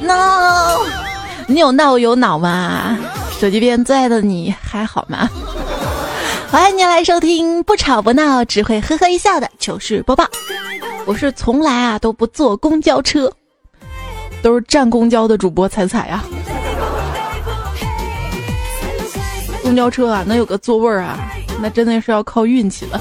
no，你有闹有脑吗？手机边最爱的你还好吗？欢迎您来收听不吵不闹，只会呵呵一笑的糗事播报。我是从来啊都不坐公交车，都是站公交的主播彩彩呀。公交车啊，能有个座位啊，那真的是要靠运气的。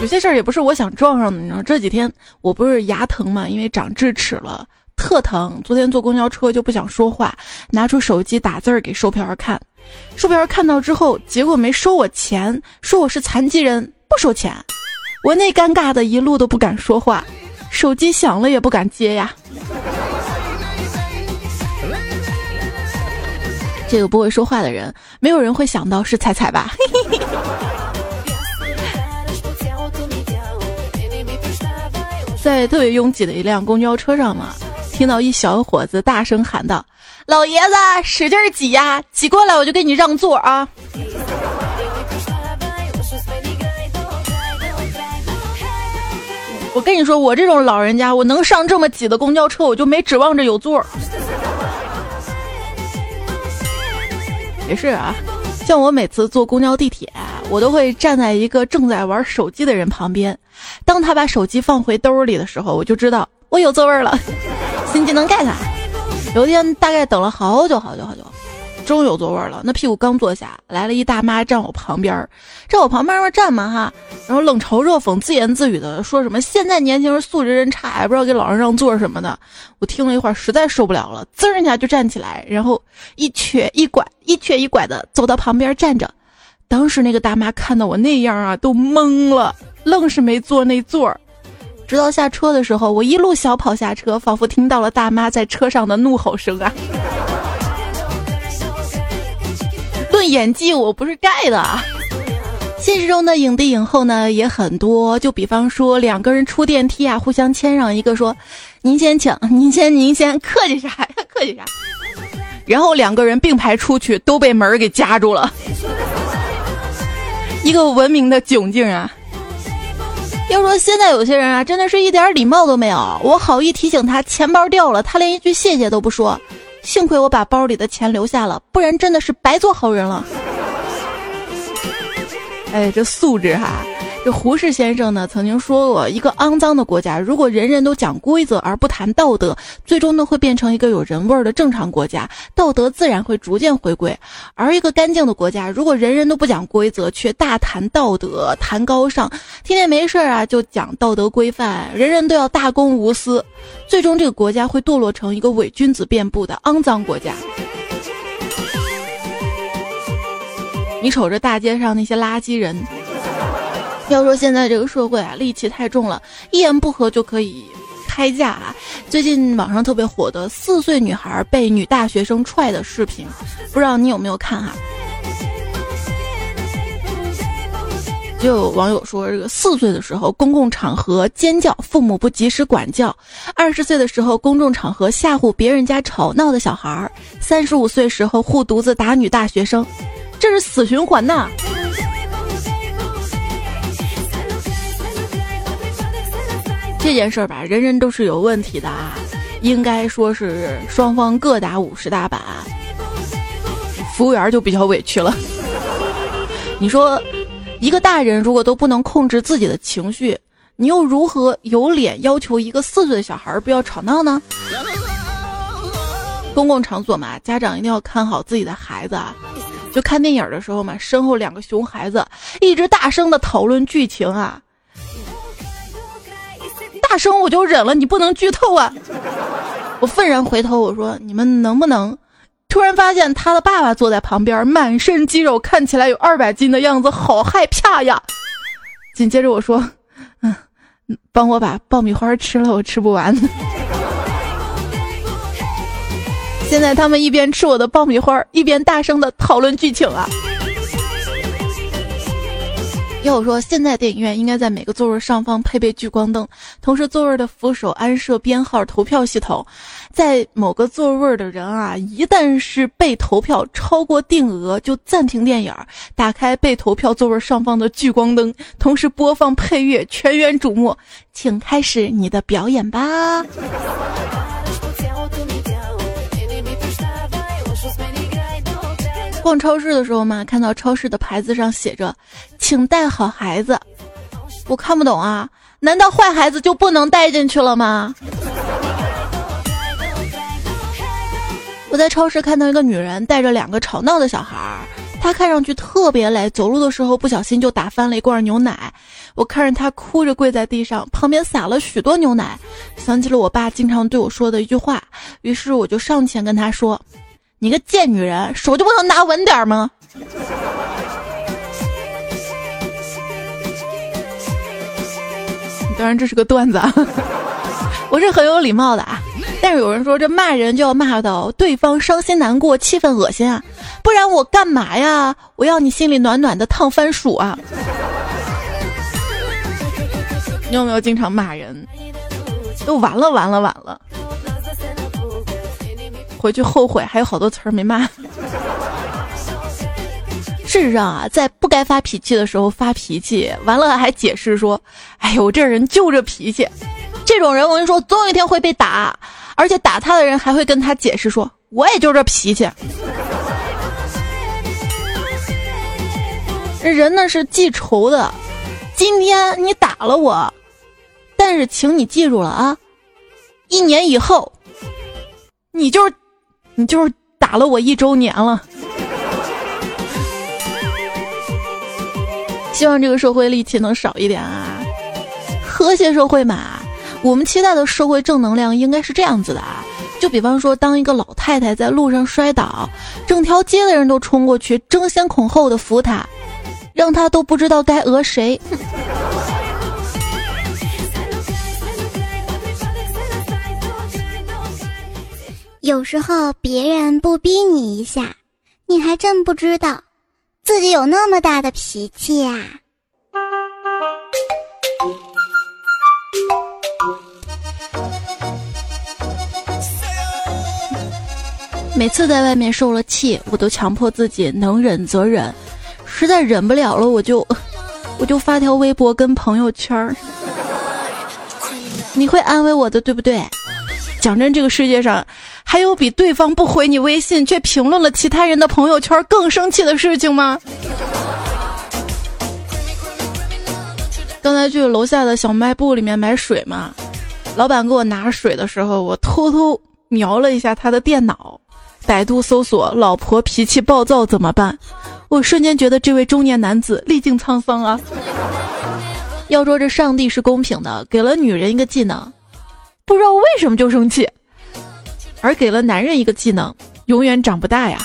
有些事儿也不是我想撞上的，你知道这几天我不是牙疼嘛，因为长智齿了，特疼。昨天坐公交车就不想说话，拿出手机打字儿给售票员看。售票员看到之后，结果没收我钱，说我是残疾人，不收钱。我那尴尬的一路都不敢说话，手机响了也不敢接呀。这个不会说话的人，没有人会想到是彩彩吧？嘿嘿嘿在特别拥挤的一辆公交车上嘛，听到一小伙子大声喊道：“老爷子，使劲挤呀，挤过来我就给你让座啊！” 我跟你说，我这种老人家，我能上这么挤的公交车，我就没指望着有座。也是啊，像我每次坐公交、地铁，我都会站在一个正在玩手机的人旁边。当他把手机放回兜里的时候，我就知道我有座位了。新技能 get！有一天，大概等了好久好久好久。终于有座位了，那屁股刚坐下来了一大妈站我旁边，站我旁边嘛站嘛哈，然后冷嘲热讽、自言自语的说什么现在年轻人素质真差，也不知道给老人让座什么的。我听了一会儿，实在受不了了，滋一下就站起来，然后一瘸一拐、一瘸一拐的走到旁边站着。当时那个大妈看到我那样啊，都懵了，愣是没坐那座儿。直到下车的时候，我一路小跑下车，仿佛听到了大妈在车上的怒吼声啊。论演技，我不是盖的。现实中的影帝影后呢也很多，就比方说两个人出电梯啊，互相谦让，一个说：“您先请，您先，您先，客气啥呀？客气啥？”然后两个人并排出去，都被门给夹住了。一个文明的窘境啊！要说现在有些人啊，真的是一点礼貌都没有。我好意提醒他钱包掉了，他连一句谢谢都不说。幸亏我把包里的钱留下了，不然真的是白做好人了。哎，这素质哈！这胡适先生呢曾经说过，一个肮脏的国家，如果人人都讲规则而不谈道德，最终呢会变成一个有人味儿的正常国家，道德自然会逐渐回归；而一个干净的国家，如果人人都不讲规则，却大谈道德、谈高尚，天天没事儿啊就讲道德规范，人人都要大公无私，最终这个国家会堕落成一个伪君子遍布的肮脏国家。你瞅着大街上那些垃圾人，要说现在这个社会啊，戾气太重了，一言不合就可以开架啊。最近网上特别火的四岁女孩被女大学生踹的视频，不知道你有没有看哈？就有网友说，这个四岁的时候公共场合尖叫，父母不及时管教；二十岁的时候公众场合吓唬别人家吵闹的小孩儿；三十五岁时候护犊子打女大学生。这是死循环呐！这件事儿吧，人人都是有问题的啊，应该说是双方各打五十大板。服务员就比较委屈了。你说，一个大人如果都不能控制自己的情绪，你又如何有脸要求一个四岁的小孩不要吵闹呢？公共场所嘛，家长一定要看好自己的孩子啊。就看电影的时候嘛，身后两个熊孩子一直大声的讨论剧情啊，大声我就忍了，你不能剧透啊！我愤然回头我说：“你们能不能？”突然发现他的爸爸坐在旁边，满身肌肉，看起来有二百斤的样子，好害怕呀！紧接着我说：“嗯，帮我把爆米花吃了，我吃不完。”现在他们一边吃我的爆米花，一边大声的讨论剧情啊！要我说，现在电影院应该在每个座位上方配备聚光灯，同时座位的扶手安设编号投票系统。在某个座位的人啊，一旦是被投票超过定额，就暂停电影，打开被投票座位上方的聚光灯，同时播放配乐，全员瞩目，请开始你的表演吧。逛超市的时候嘛，看到超市的牌子上写着“请带好孩子”，我看不懂啊，难道坏孩子就不能带进去了吗？我在超市看到一个女人带着两个吵闹的小孩儿，她看上去特别累，走路的时候不小心就打翻了一罐牛奶。我看着她哭着跪在地上，旁边洒了许多牛奶，想起了我爸经常对我说的一句话，于是我就上前跟她说。你个贱女人，手就不能拿稳点吗？当然这是个段子，啊，我是很有礼貌的啊。但是有人说这骂人就要骂到对方伤心难过、气愤恶心啊，不然我干嘛呀？我要你心里暖暖的烫番薯啊！你有没有经常骂人？都完了完了完了！回去后悔，还有好多词儿没骂。事实上啊，在不该发脾气的时候发脾气，完了还解释说：“哎呦，我这人就这脾气。”这种人我跟你说，总有一天会被打，而且打他的人还会跟他解释说：“我也就这脾气。”人呢是记仇的，今天你打了我，但是请你记住了啊，一年以后，你就是。你就是打了我一周年了，希望这个社会戾气能少一点啊，和谐社会嘛。我们期待的社会正能量应该是这样子的啊，就比方说，当一个老太太在路上摔倒，整条街的人都冲过去争先恐后的扶她，让她都不知道该讹谁。有时候别人不逼你一下，你还真不知道自己有那么大的脾气呀。每次在外面受了气，我都强迫自己能忍则忍，实在忍不了了，我就我就发条微博跟朋友圈儿。你会安慰我的，对不对？讲真，这个世界上。还有比对方不回你微信却评论了其他人的朋友圈更生气的事情吗？刚才去楼下的小卖部里面买水嘛，老板给我拿水的时候，我偷偷瞄了一下他的电脑，百度搜索“老婆脾气暴躁怎么办”，我瞬间觉得这位中年男子历尽沧桑啊。要说这上帝是公平的，给了女人一个技能，不知道为什么就生气。而给了男人一个技能，永远长不大呀。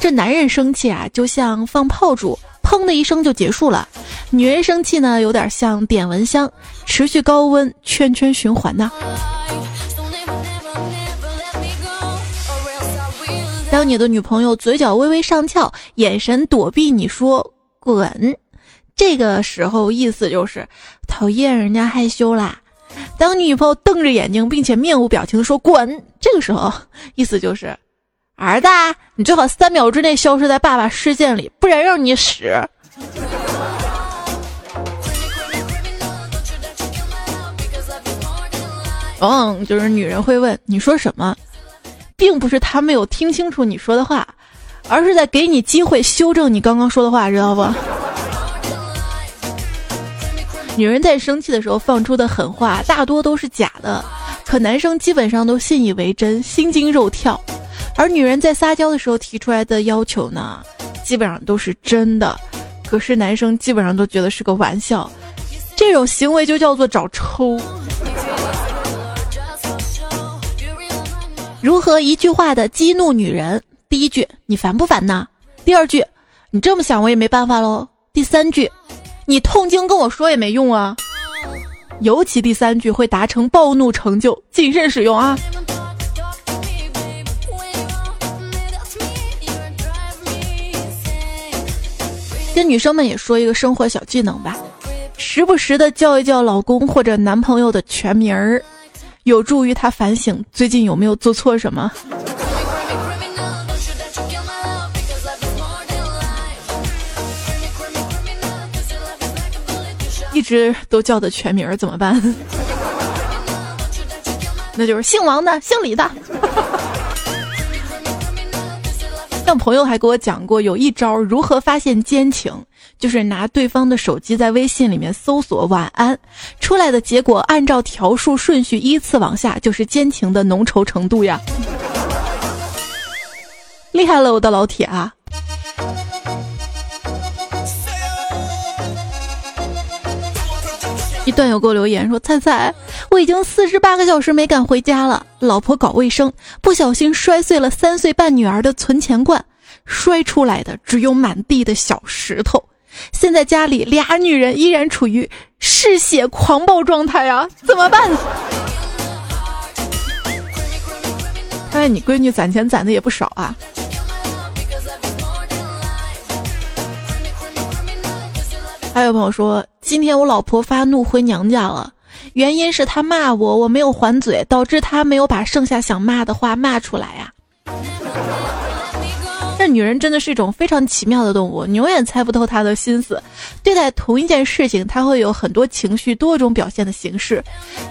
这男人生气啊，就像放炮竹，砰的一声就结束了；女人生气呢，有点像点蚊香，持续高温，圈圈循环呐。当你的女朋友嘴角微微上翘，眼神躲避你说“滚”，这个时候意思就是讨厌人家害羞啦。当你女朋友瞪着眼睛，并且面无表情的说“滚”，这个时候意思就是，儿子，你最好三秒之内消失在爸爸视线里，不然让你死。嗯，就是女人会问你说什么，并不是她没有听清楚你说的话，而是在给你机会修正你刚刚说的话，知道不？女人在生气的时候放出的狠话大多都是假的，可男生基本上都信以为真，心惊肉跳；而女人在撒娇的时候提出来的要求呢，基本上都是真的，可是男生基本上都觉得是个玩笑。这种行为就叫做找抽。如何一句话的激怒女人？第一句，你烦不烦呐？第二句，你这么想我也没办法喽。第三句。你痛经跟我说也没用啊，尤其第三句会达成暴怒成就，谨慎使用啊。跟女生们也说一个生活小技能吧，时不时的叫一叫老公或者男朋友的全名儿，有助于他反省最近有没有做错什么。一直都叫的全名怎么办？那就是姓王的、姓李的。像朋友还给我讲过，有一招如何发现奸情，就是拿对方的手机在微信里面搜索“晚安”，出来的结果按照条数顺序依次往下，就是奸情的浓稠程度呀。厉害了，我的老铁啊！一段友给我留言说：“菜菜，我已经四十八个小时没敢回家了。老婆搞卫生，不小心摔碎了三岁半女儿的存钱罐，摔出来的只有满地的小石头。现在家里俩女人依然处于嗜血狂暴状态啊，怎么办？看来你闺女攒钱攒的也不少啊。”还有朋友说，今天我老婆发怒回娘家了，原因是她骂我，我没有还嘴，导致她没有把剩下想骂的话骂出来呀。这女人真的是一种非常奇妙的动物，你永远猜不透她的心思。对待同一件事情，她会有很多情绪、多种表现的形式。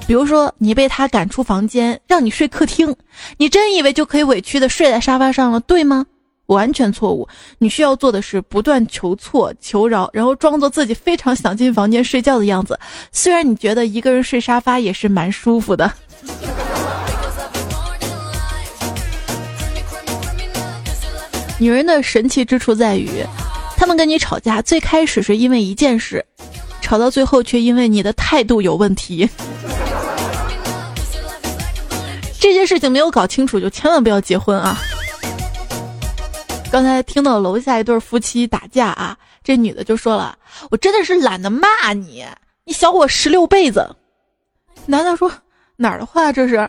比如说，你被她赶出房间，让你睡客厅，你真以为就可以委屈的睡在沙发上了，对吗？完全错误！你需要做的是不断求错、求饶，然后装作自己非常想进房间睡觉的样子。虽然你觉得一个人睡沙发也是蛮舒服的。女人的神奇之处在于，她们跟你吵架，最开始是因为一件事，吵到最后却因为你的态度有问题。这件事情没有搞清楚，就千万不要结婚啊！刚才听到楼下一对夫妻打架啊，这女的就说了：“我真的是懒得骂你，你小我十六辈子。”男的说：“哪儿的话这是？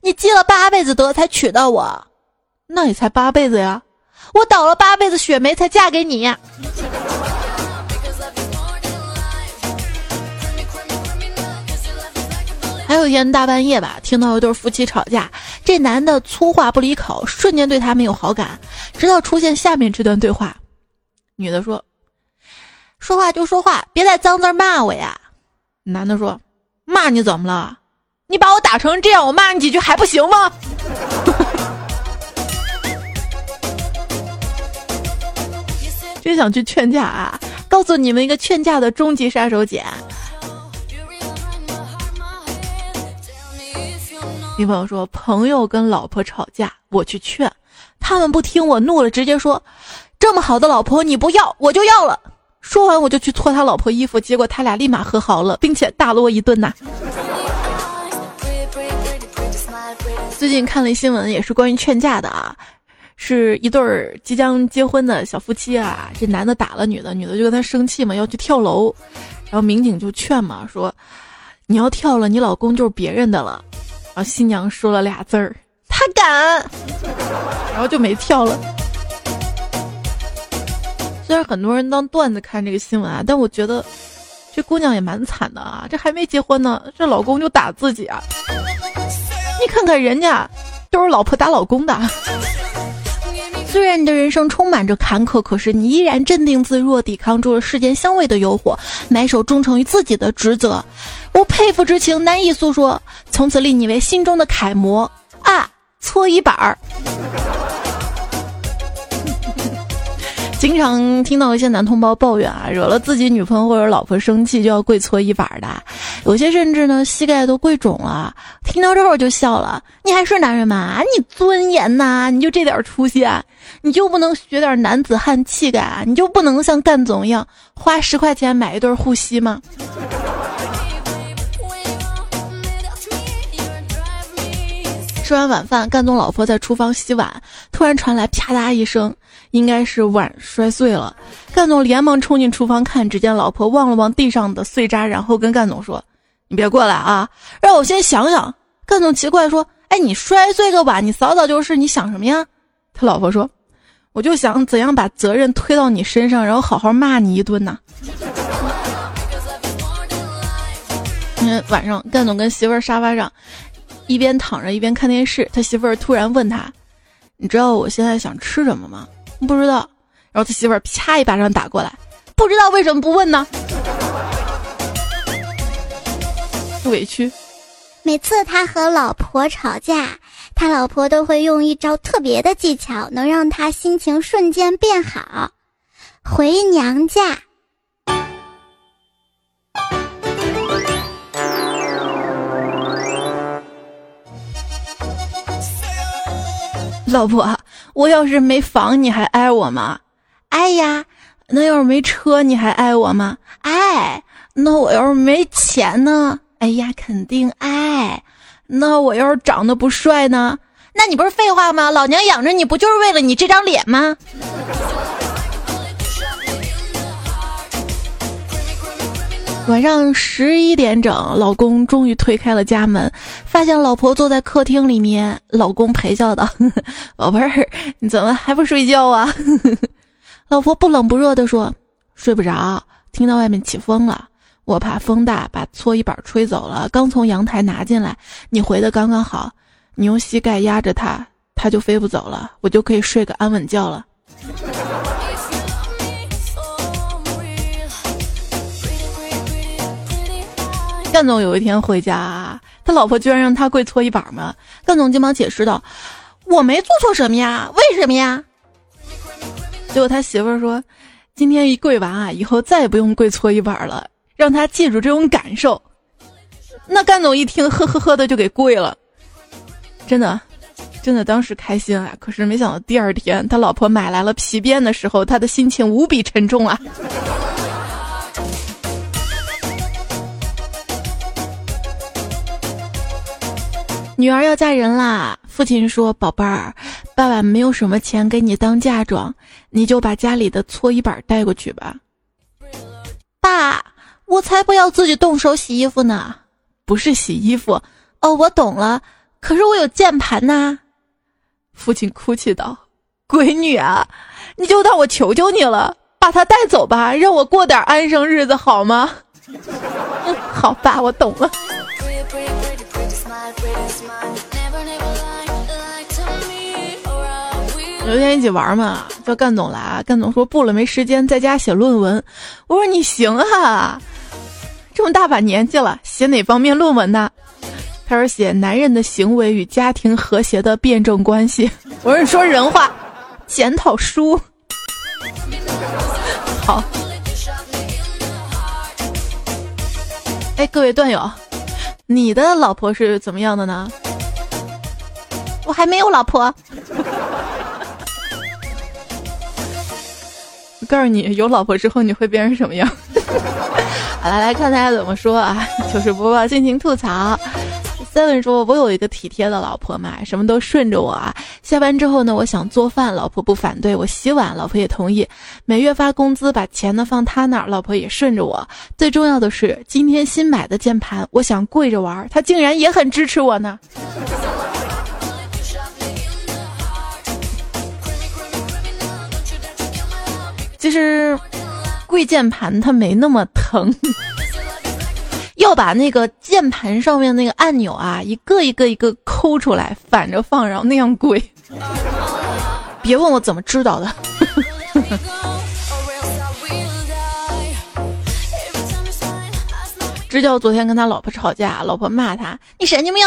你积了八辈子德才娶到我，那也才八辈子呀，我倒了八辈子血霉才嫁给你。”还有一天大半夜吧，听到一对夫妻吵架，这男的粗话不离口，瞬间对他没有好感，直到出现下面这段对话。女的说：“说话就说话，别再脏字骂我呀。”男的说：“骂你怎么了？你把我打成这样，我骂你几句还不行吗？” 真想去劝架啊！告诉你们一个劝架的终极杀手锏。女朋友说：“朋友跟老婆吵架，我去劝，他们不听，我怒了，直接说：这么好的老婆你不要，我就要了。说完我就去搓他老婆衣服，结果他俩立马和好了，并且大落一顿呐。”最近看了一新闻，也是关于劝架的啊，是一对儿即将结婚的小夫妻啊，这男的打了女的，女的就跟他生气嘛，要去跳楼，然后民警就劝嘛，说：你要跳了，你老公就是别人的了。然后新娘说了俩字儿：“他敢。”然后就没跳了。虽然很多人当段子看这个新闻啊，但我觉得这姑娘也蛮惨的啊！这还没结婚呢，这老公就打自己啊！你看看人家，都是老婆打老公的。虽然你的人生充满着坎坷，可是你依然镇定自若，抵抗住了世间香味的诱惑，埋首忠诚于自己的职责。我佩服之情难以诉说，从此立你为心中的楷模啊！搓衣板儿。经常听到一些男同胞抱怨啊，惹了自己女朋友或者老婆生气就要跪搓衣板的，有些甚至呢膝盖都跪肿了。听到这儿我就笑了，你还是男人吗？你尊严呐？你就这点出息啊？你就不能学点男子汉气概啊？你就不能像干总一样花十块钱买一对护膝吗？吃完晚饭，干总老婆在厨房洗碗，突然传来啪嗒一声，应该是碗摔碎了。干总连忙冲进厨房看，只见老婆望了望地上的碎渣，然后跟干总说：“你别过来啊，让我先想想。”干总奇怪说：“哎，你摔碎个碗，你早早就是，你想什么呀？”他老婆说：“我就想怎样把责任推到你身上，然后好好骂你一顿呢。今天，晚上干总跟媳妇儿沙发上一边躺着一边看电视，他媳妇儿突然问他：“你知道我现在想吃什么吗？”不知道。然后他媳妇儿啪一巴掌打过来：“不知道为什么不问呢？”委屈。每次他和老婆吵架，他老婆都会用一招特别的技巧，能让他心情瞬间变好。回娘家。老婆，我要是没房，你还爱我吗？爱呀。那要是没车，你还爱我吗？爱。那我要是没钱呢？哎呀，肯定爱。那我要是长得不帅呢？那你不是废话吗？老娘养着你不就是为了你这张脸吗？晚上十一点整，老公终于推开了家门，发现老婆坐在客厅里面。老公陪笑道：“ 宝贝儿，你怎么还不睡觉啊？”老婆不冷不热地说：“睡不着，听到外面起风了，我怕风大把搓衣板吹走了，刚从阳台拿进来。你回的刚刚好，你用膝盖压着它，它就飞不走了，我就可以睡个安稳觉了。”干总有一天回家，他老婆居然让他跪搓衣板嘛。干总急忙解释道：“我没做错什么呀，为什么呀？”结果他媳妇儿说：“今天一跪完啊，以后再也不用跪搓衣板了，让他记住这种感受。”那甘总一听，呵呵呵的就给跪了。真的，真的当时开心啊！可是没想到第二天他老婆买来了皮鞭的时候，他的心情无比沉重啊。女儿要嫁人啦！父亲说：“宝贝儿，爸爸没有什么钱给你当嫁妆，你就把家里的搓衣板带过去吧。”爸，我才不要自己动手洗衣服呢！不是洗衣服哦，我懂了。可是我有键盘呐！父亲哭泣道：“闺女啊，你就当我求求你了，把它带走吧，让我过点安生日子好吗？”嗯，好，吧，我懂了。有一天一起玩嘛，叫干总来，干总说不了，没时间，在家写论文。我说你行啊，这么大把年纪了，写哪方面论文呢？他说写男人的行为与家庭和谐的辩证关系。我说你说人话，检讨书。好。哎，各位段友，你的老婆是怎么样的呢？我还没有老婆。我告诉你，有老婆之后你会变成什么样？好了，来看大家怎么说啊！糗事播报，尽情吐槽。Seven 说：“我有一个体贴的老婆嘛，什么都顺着我啊。下班之后呢，我想做饭，老婆不反对；我洗碗，老婆也同意。每月发工资，把钱呢放她那儿，老婆也顺着我。最重要的是，今天新买的键盘，我想跪着玩，她竟然也很支持我呢。”其实，跪键盘它没那么疼，要把那个键盘上面那个按钮啊，一个一个一个抠出来，反着放，然后那样跪。别问我怎么知道的。支教昨天跟他老婆吵架，老婆骂他：“你神经病！”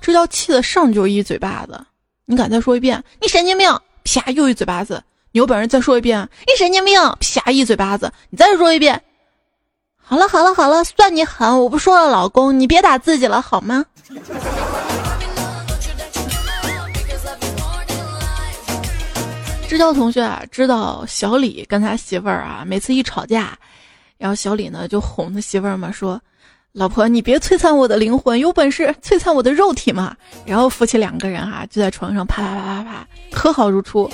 支教气得上就一嘴巴子。你敢再说一遍？你神经病！啪，又一嘴巴子。你有本事再说一遍！你神经病！啪一嘴巴子！你再说一遍！好了好了好了，算你狠！我不说了，老公，你别打自己了好吗？支教同学啊，知道小李跟他媳妇儿啊，每次一吵架，然后小李呢就哄他媳妇儿嘛，说。老婆，你别摧残我的灵魂，有本事摧残我的肉体嘛！然后夫妻两个人哈就在床上啪啪啪啪啪和好如初。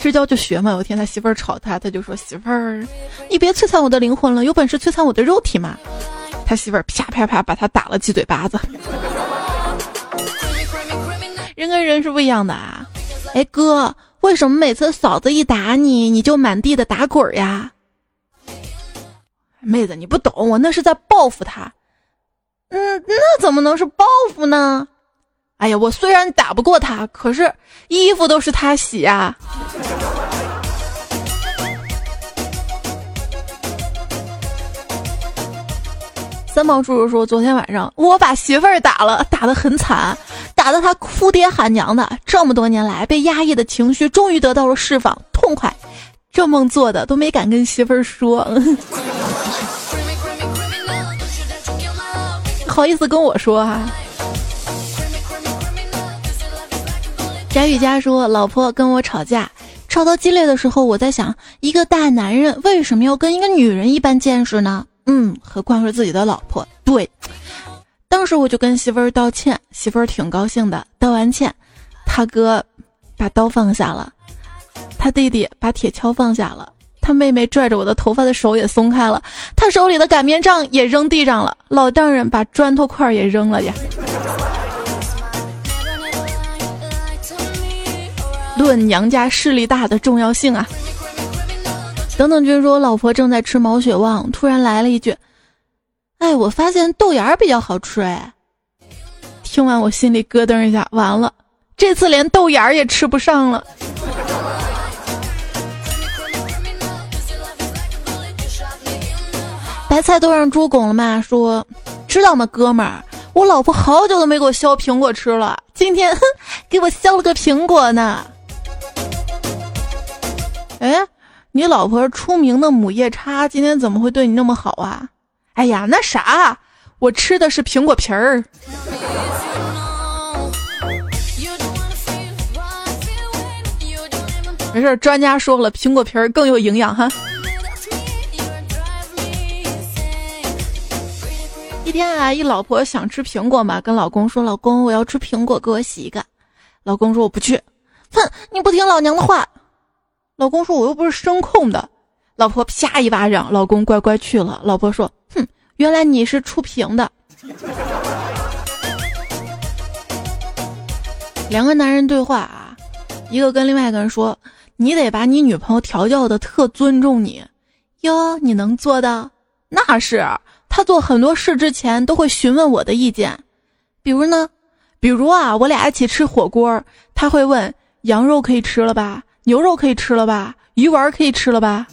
支教就学嘛，有天他媳妇儿吵他，他就说媳妇儿，你别摧残我的灵魂了，有本事摧残我的肉体嘛！他媳妇儿啪啪啪把他打了几嘴巴子。人跟人是不一样的啊！哎哥，为什么每次嫂子一打你，你就满地的打滚呀？妹子，你不懂，我那是在报复他。嗯，那怎么能是报复呢？哎呀，我虽然打不过他，可是衣服都是他洗啊。三毛叔叔说，昨天晚上我把媳妇儿打了，打得很惨，打得他哭爹喊娘的。这么多年来被压抑的情绪终于得到了释放，痛快。这梦做的都没敢跟媳妇儿说，好意思跟我说哈。贾雨佳说：“老婆跟我吵架，吵到激烈的时候，我在想，一个大男人为什么要跟一个女人一般见识呢？嗯，何况是自己的老婆。对，当时我就跟媳妇儿道歉，媳妇儿挺高兴的。道完歉，他哥把刀放下了，他弟弟把铁锹放下了，他妹妹拽着我的头发的手也松开了，他手里的擀面杖也扔地上了，老丈人把砖头块也扔了呀。”论娘家势力大的重要性啊！等等君说，老婆正在吃毛血旺，突然来了一句：“哎，我发现豆芽比较好吃。”哎，听完我心里咯噔一下，完了，这次连豆芽也吃不上了。白菜都让猪拱了吗？说，知道吗，哥们儿，我老婆好久都没给我削苹果吃了，今天哼，给我削了个苹果呢。哎，你老婆出名的母夜叉，今天怎么会对你那么好啊？哎呀，那啥，我吃的是苹果皮儿。没事，专家说了，苹果皮儿更有营养哈。一天啊，一老婆想吃苹果嘛，跟老公说：“老公，我要吃苹果，给我洗一个。”老公说：“我不去。”哼，你不听老娘的话。老公说：“我又不是声控的。”老婆啪一巴掌，老公乖乖去了。老婆说：“哼，原来你是触屏的。”两个男人对话啊，一个跟另外一个人说：“你得把你女朋友调教的特尊重你哟，你能做到？那是他做很多事之前都会询问我的意见，比如呢，比如啊，我俩一起吃火锅，他会问羊肉可以吃了吧？”牛肉可以吃了吧？鱼丸可以吃了吧？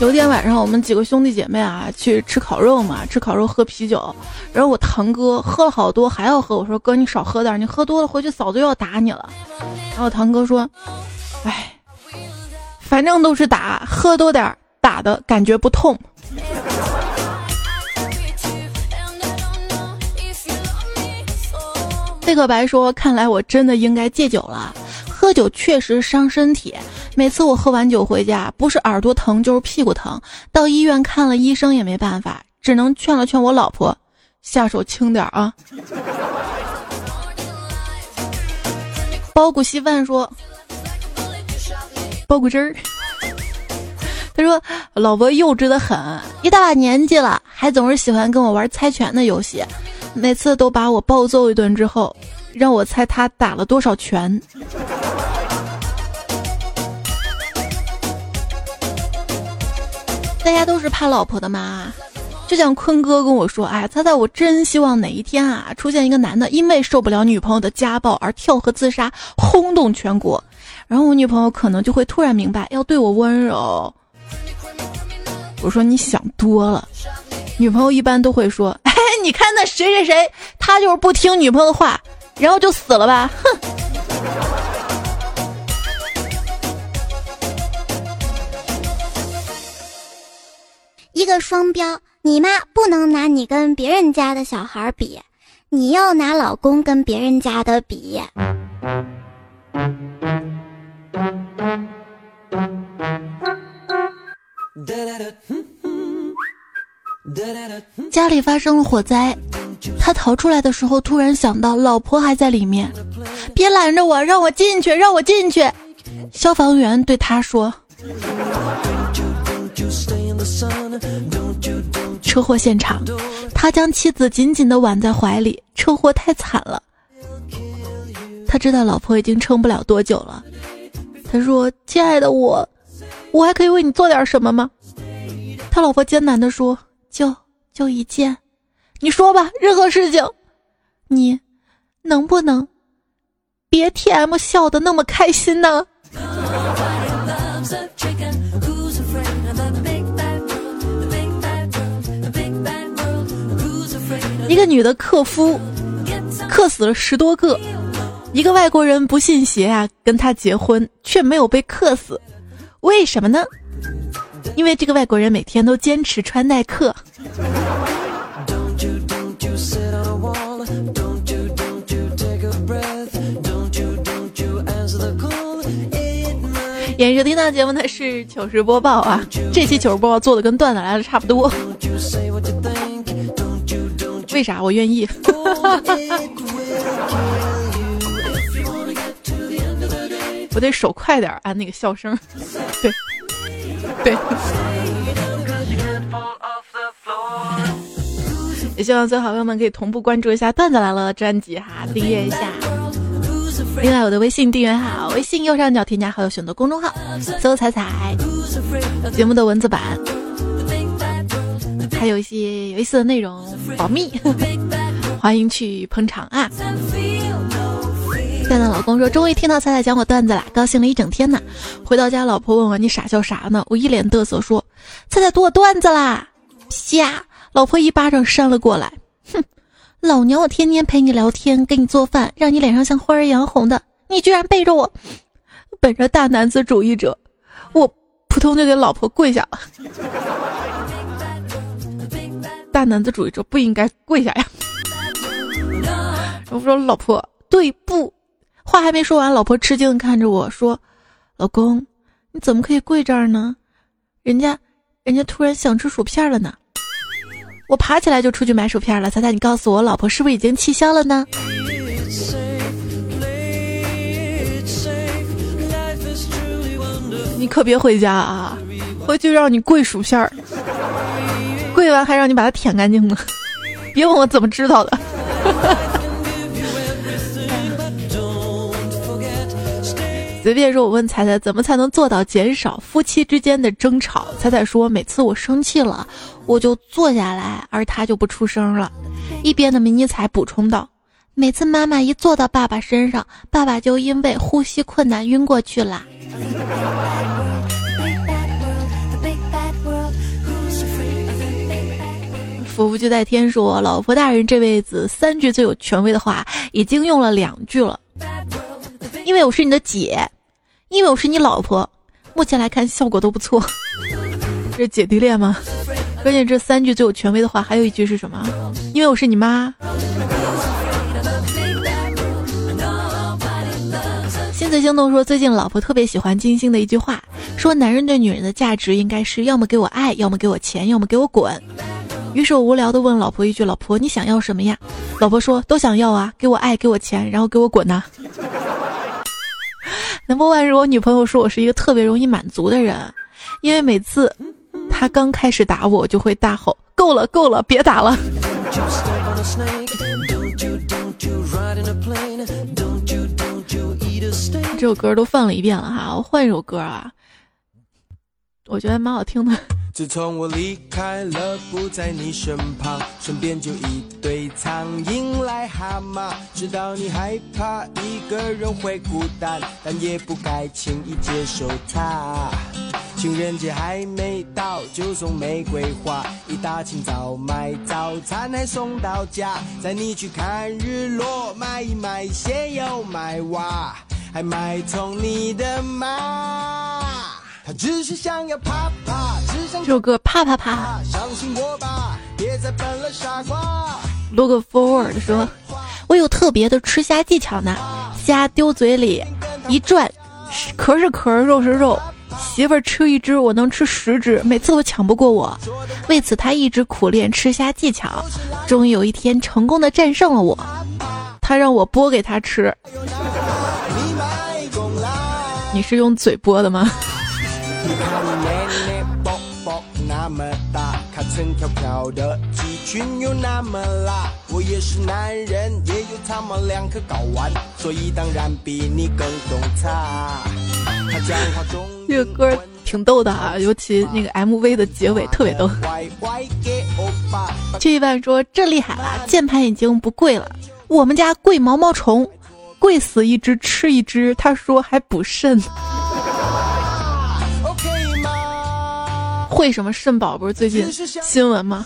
有天晚上，我们几个兄弟姐妹啊去吃烤肉嘛，吃烤肉喝啤酒，然后我堂哥喝了好多，还要喝。我说哥，你少喝点，你喝多了回去嫂子又要打你了。然后我堂哥说：“哎，反正都是打，喝多点打的感觉不痛。”贝克白说：“看来我真的应该戒酒了。喝酒确实伤身体。每次我喝完酒回家，不是耳朵疼就是屁股疼。到医院看了医生也没办法，只能劝了劝我老婆，下手轻点啊。”包谷稀饭说：“包谷汁儿。”他说：“老婆幼稚的很，一大把年纪了，还总是喜欢跟我玩猜拳的游戏，每次都把我暴揍一顿之后，让我猜他打了多少拳。”大家都是怕老婆的嘛，就像坤哥跟我说：“哎，猜猜我真希望哪一天啊，出现一个男的因为受不了女朋友的家暴而跳河自杀，轰动全国，然后我女朋友可能就会突然明白要对我温柔。”我说你想多了，女朋友一般都会说：“ 哎，你看那谁谁谁，他就是不听女朋友的话，然后就死了吧。”哼。一个双标，你妈不能拿你跟别人家的小孩比，你要拿老公跟别人家的比。家里发生了火灾，他逃出来的时候，突然想到老婆还在里面，别拦着我，让我进去，让我进去。消防员对他说：“车祸现场，他将妻子紧紧地挽在怀里。车祸太惨了，他知道老婆已经撑不了多久了。他说：“亲爱的我，我还可以为你做点什么吗？”他老婆艰难地说：“就就一件，你说吧，任何事情。你能不能别 T M 笑的那么开心呢？”一个女的克夫，克死了十多个。一个外国人不信邪啊，跟他结婚却没有被克死，为什么呢？因为这个外国人每天都坚持穿耐克。演收听到节目的是糗事播报啊，这期糗事播报做的跟段子来的差不多。为啥我愿意？我得手快点按那个笑声。对，对。也希望所有好朋友们可以同步关注一下《段子来了》专辑哈，订阅一下。另外，我的微信订阅号，微信右上角添加好友，选择公众号，搜“彩彩”，节目的文字版。还有一些有意思的内容，保密，欢迎去捧场啊！现在老公说终于听到彩彩讲我段子啦，高兴了一整天呢。回到家，老婆问我你傻笑啥呢？我一脸嘚瑟说彩彩读我段子啦！啪！老婆一巴掌扇了过来，哼！老娘我天天陪你聊天，给你做饭，让你脸上像花儿一样红的，你居然背着我！本着大男子主义者，我扑通就给老婆跪下了。大男子主义者不应该跪下呀！我说老婆对不？话还没说完，老婆吃惊的看着我说：“老公，你怎么可以跪这儿呢？人家，人家突然想吃薯片了呢。”我爬起来就出去买薯片了。猜猜你告诉我，老婆是不是已经气消了呢？你可别回家啊！回去让你跪薯片儿。跪完还让你把它舔干净呢，别问我怎么知道的。随便说，我问彩彩怎么才能做到减少夫妻之间的争吵？彩彩说，每次我生气了，我就坐下来，而他就不出声了。一边的迷你彩补充道，每次妈妈一坐到爸爸身上，爸爸就因为呼吸困难晕过去了。福福就在天说，老婆大人这辈子三句最有权威的话已经用了两句了。因为我是你的姐，因为我是你老婆，目前来看效果都不错。这是姐弟恋吗？关键这三句最有权威的话，还有一句是什么？因为我是你妈。心随心动说，最近老婆特别喜欢金星的一句话，说男人对女人的价值应该是要么给我爱，要么给我钱，要么给我滚。于是我无聊的问老婆一句：“老婆，你想要什么呀？”老婆说：“都想要啊，给我爱，给我钱，然后给我滚呐。”Number one 是我女朋友说我是一个特别容易满足的人，因为每次她刚开始打我，就会大吼：“够了，够了，别打了。”这首歌都放了一遍了哈，我换一首歌啊，我觉得蛮好听的。自从我离开了，不在你身旁，身边就一堆苍蝇癞蛤蟆。知道你害怕一个人会孤单，但也不该轻易接受它。情人节还没到，就送玫瑰花，一大清早买早餐还送到家，载你去看日落，买一买鞋，又买袜，还买通你的妈。他只是想要啪啪。只想这首歌啪啪啪。Look forward 说，我有特别的吃虾技巧呢，虾丢嘴里一转，壳是壳，肉是肉。媳妇儿吃一只，我能吃十只，每次都抢不过我。为此，他一直苦练吃虾技巧，终于有一天成功的战胜了我。他让我剥给他吃。你是用嘴剥的吗？那么大，卡层条条的肌群又那么辣。我也是男人，也有他们两颗睾丸，所以当然比你更懂他。他讲话中这个歌挺逗的啊，尤其那个 MV 的结尾特别逗。这一半说这厉害了，键盘已经不贵了，我们家贵毛毛虫，贵死一只吃一只，他说还补肾。会什么肾宝不是最近新闻吗？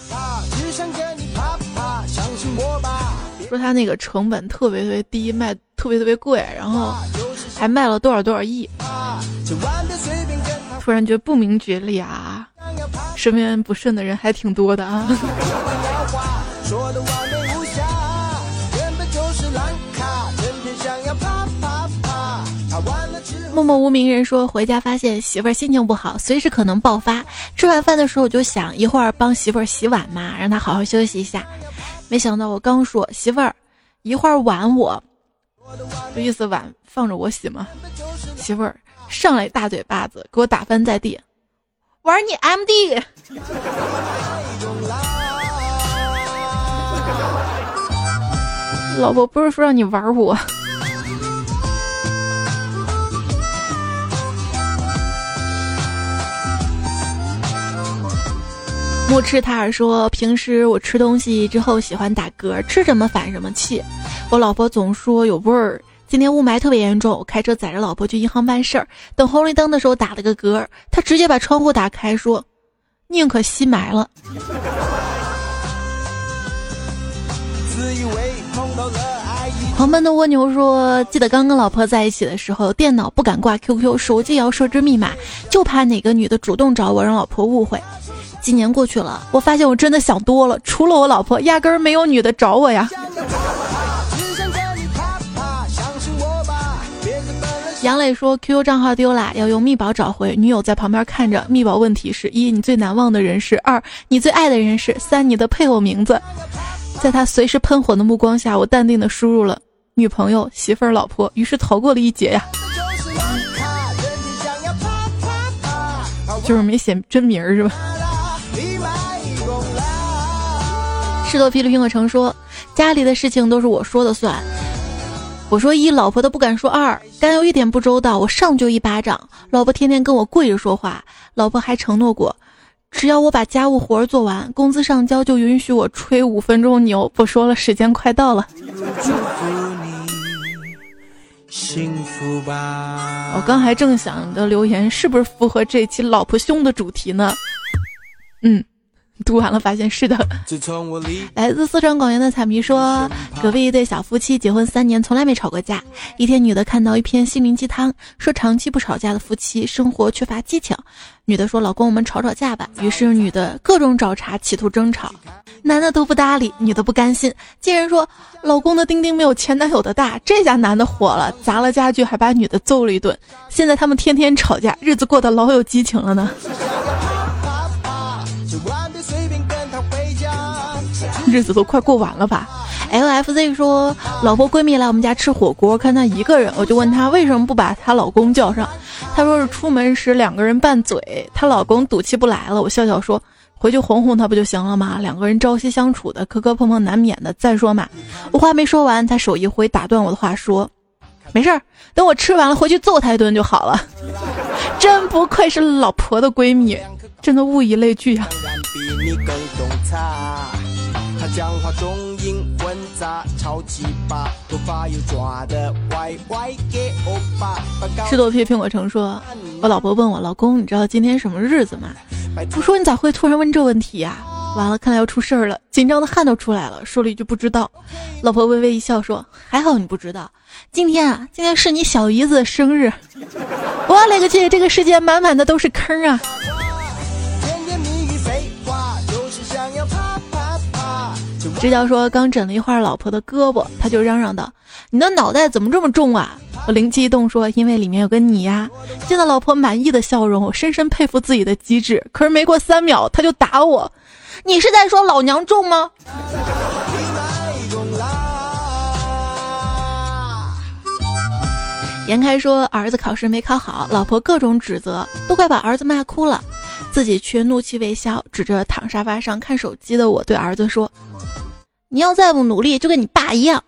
说他那个成本特别特别低，卖特别特别贵，然后还卖了多少多少亿。突然觉得不明觉厉啊，身边不慎的人还挺多的啊。默默无名人说，回家发现媳妇儿心情不好，随时可能爆发。吃完饭的时候，我就想一会儿帮媳妇儿洗碗嘛，让她好好休息一下。没想到我刚说媳妇儿，一会儿碗我，这意思碗放着我洗吗？媳妇儿上来大嘴巴子，给我打翻在地，玩你 MD。老婆不是说让你玩我。木赤塔尔说：“平时我吃东西之后喜欢打嗝，吃什么反什么气。我老婆总说有味儿。今天雾霾特别严重，我开车载着老婆去银行办事儿，等红绿灯的时候打了个嗝，她直接把窗户打开说：宁可吸霾了。”狂奔的蜗牛说：“记得刚跟老婆在一起的时候，电脑不敢挂 QQ，手机也要设置密码，就怕哪个女的主动找我，让老婆误会。”几年过去了，我发现我真的想多了。除了我老婆，压根儿没有女的找我呀。杨磊说：“QQ 账号丢了，要用密保找回。女友在旁边看着，密保问题是一，你最难忘的人是二，你最爱的人是三，你的配偶名字。在他随时喷火的目光下，我淡定的输入了女朋友、媳妇儿、老婆，于是逃过了一劫呀。就是没写真名是吧？”赤裸霹雳苹果城说：“家里的事情都是我说的算，我说一，老婆都不敢说二。敢有一点不周到，我上就一巴掌。老婆天天跟我跪着说话，老婆还承诺过，只要我把家务活儿做完，工资上交就允许我吹五分钟牛。不说了，时间快到了。幸福吧。我刚还正想的留言是不是符合这期老婆凶的主题呢？嗯。” 读完了，发现是的。来自四川广元的彩迷说，隔壁一对小夫妻结婚三年，从来没吵过架。一天，女的看到一篇心灵鸡汤，说长期不吵架的夫妻生活缺乏激情。女的说：“老公，我们吵吵架吧。”于是女的各种找茬，企图争吵，男的都不搭理。女的不甘心，竟然说：“老公的丁丁没有前男友的大。”这下男的火了，砸了家具，还把女的揍了一顿。现在他们天天吵架，日子过得老有激情了呢。日子都快过完了吧？LFZ 说，老婆闺蜜来我们家吃火锅，看她一个人，我就问她为什么不把她老公叫上。她说是出门时两个人拌嘴，她老公赌气不来了。我笑笑说，回去哄哄他不就行了吗？两个人朝夕相处的，磕磕碰碰难免的。再说嘛，我话没说完，他手一挥打断我的话说，没事儿，等我吃完了回去揍他一顿就好了。真不愧是老婆的闺蜜，真的物以类聚啊。讲话中英混杂，超级巴，头发又抓的歪歪给欧巴。吃多屁苹果城说，我老婆问我老公，你知道今天什么日子吗？我说你咋会突然问这问题呀？完了，看来要出事儿了，紧张的汗都出来了，说了一句不知道。老婆微微一笑说，还好你不知道，今天啊，今天是你小姨子的生日。我勒个去，这个世界满满的都是坑啊！直角说刚整了一会儿老婆的胳膊，他就嚷嚷道：“你的脑袋怎么这么重啊？”我灵机一动说：“因为里面有个你呀。”见到老婆满意的笑容，我深深佩服自己的机智。可是没过三秒，他就打我：“你是在说老娘重吗？”严开说：“儿子考试没考好，老婆各种指责，都快把儿子骂哭了。”自己却怒气未消，指着躺沙发上看手机的我对儿子说：“你要再不努力，就跟你爸一样。”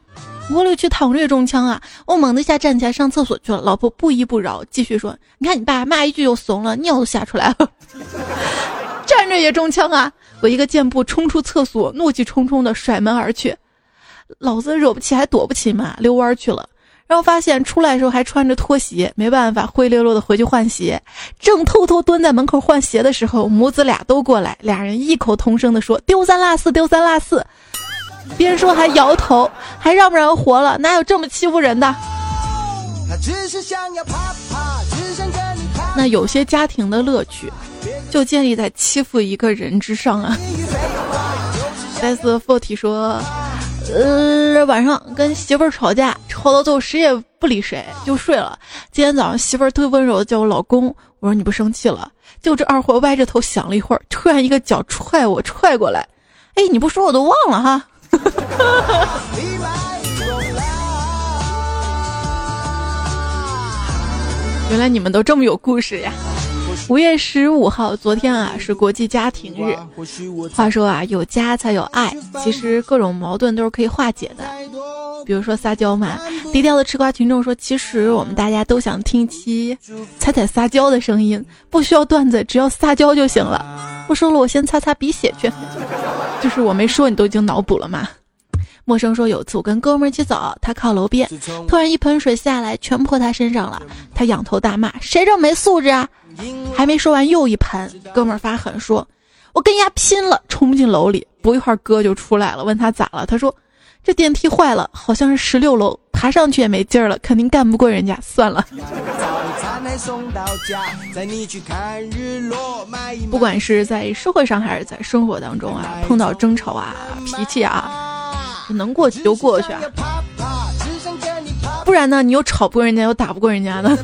我勒去，躺着也中枪啊！我猛地一下站起来上厕所去了。老婆不依不饶，继续说：“你看你爸骂一句就怂了，尿都吓出来了。”站着也中枪啊！我一个箭步冲出厕所，怒气冲冲的甩门而去。老子惹不起还躲不起嘛，溜弯去了。然后发现出来的时候还穿着拖鞋，没办法，灰溜溜的回去换鞋。正偷偷蹲在门口换鞋的时候，母子俩都过来，俩人异口同声的说：“丢三落四，丢三落四。”边说还摇头，还让不让人活了？哪有这么欺负人的？那有些家庭的乐趣，就建立在欺负一个人之上啊。戴斯 forty 说。呃，晚上跟媳妇儿吵架，吵到最后谁也不理谁，就睡了。今天早上媳妇儿特温柔的叫我老公，我说你不生气了？就这二货歪着头想了一会儿，突然一个脚踹我踹过来，哎，你不说我都忘了哈。原来你们都这么有故事呀。五月十五号，昨天啊是国际家庭日。话说啊，有家才有爱。其实各种矛盾都是可以化解的，比如说撒娇嘛。低调的吃瓜群众说，其实我们大家都想听期彩彩撒娇的声音，不需要段子，只要撒娇就行了。不说了，我先擦擦鼻血去。就是我没说，你都已经脑补了嘛？陌生说，有次我跟哥们儿一起走，他靠楼边，突然一盆水下来，全泼他身上了。他仰头大骂：“谁这么没素质啊！”还没说完，又一盆。哥们儿发狠说：“我跟丫拼了！”冲进楼里，不一会儿哥就出来了，问他咋了？他说：“这电梯坏了，好像是十六楼，爬上去也没劲儿了，肯定干不过人家，算了。”不管是在社会上还是在生活当中啊，碰到争吵啊、脾气啊，能过去就过去啊，不然呢，你又吵不过人家，又打不过人家的。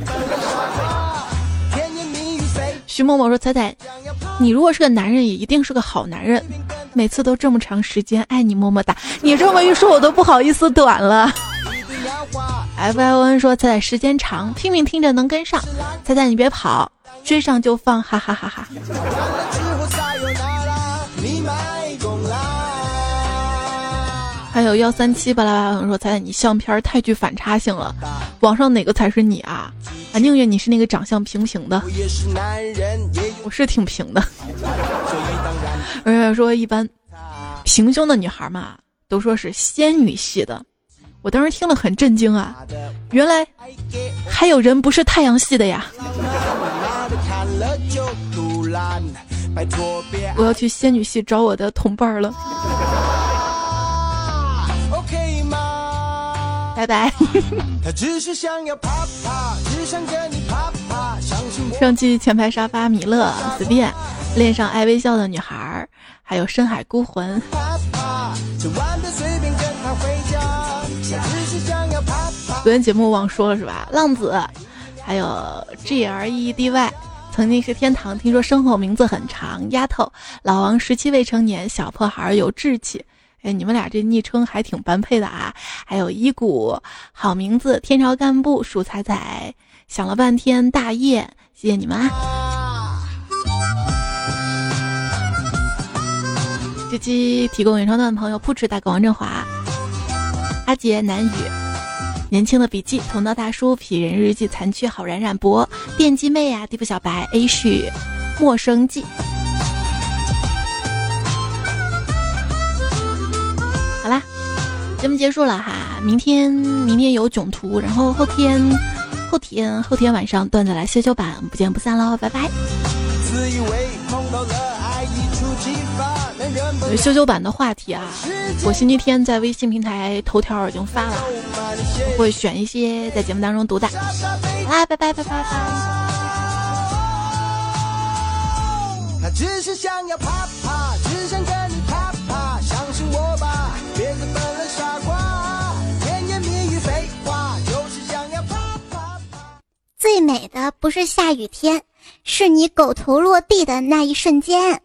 徐某某说：“彩彩，你如果是个男人，也一定是个好男人。每次都这么长时间，爱你么么哒。你这么一说，我都不好意思短了。” F I O N 说：“彩彩时间长，拼命听着能跟上。彩彩你别跑，追上就放，哈哈哈哈。”还有幺三七巴拉巴拉说：“彩彩你相片太具反差性了，网上哪个才是你啊？”啊，宁愿你是那个长相平平的，我是挺平的。而且说一般平胸的女孩嘛，都说是仙女系的。我当时听了很震惊啊，原来还有人不是太阳系的呀！我要去仙女系找我的同伴了。拜拜。上期前排沙发，米勒、随便恋上爱微笑的女孩，还有深海孤魂。昨天节目忘说了是吧？浪子，还有 G R E D Y，曾经是天堂，听说身后名字很长。丫头，老王十七未成年，小破孩有志气。哎，你们俩这昵称还挺般配的啊！还有一股好名字，天朝干部数彩彩，想了半天大业，谢谢你们啊！这期提供原创段的朋友：扑哧大哥王振华、阿杰南雨、年轻的笔记、头脑大叔、痞人日记、残缺好冉冉博、电击妹啊、地府小白、A 旭、陌生记。节目结束了哈，明天明天有囧途，然后后天后天后天晚上段子来修修版，不见不散喽，拜拜。修修版的话题啊，我星期天在微信平台头条已经发了，我会选一些在节目当中读的。好啦，拜拜拜拜拜。他只是想要啪啪，只想跟最美的不是下雨天，是你狗头落地的那一瞬间。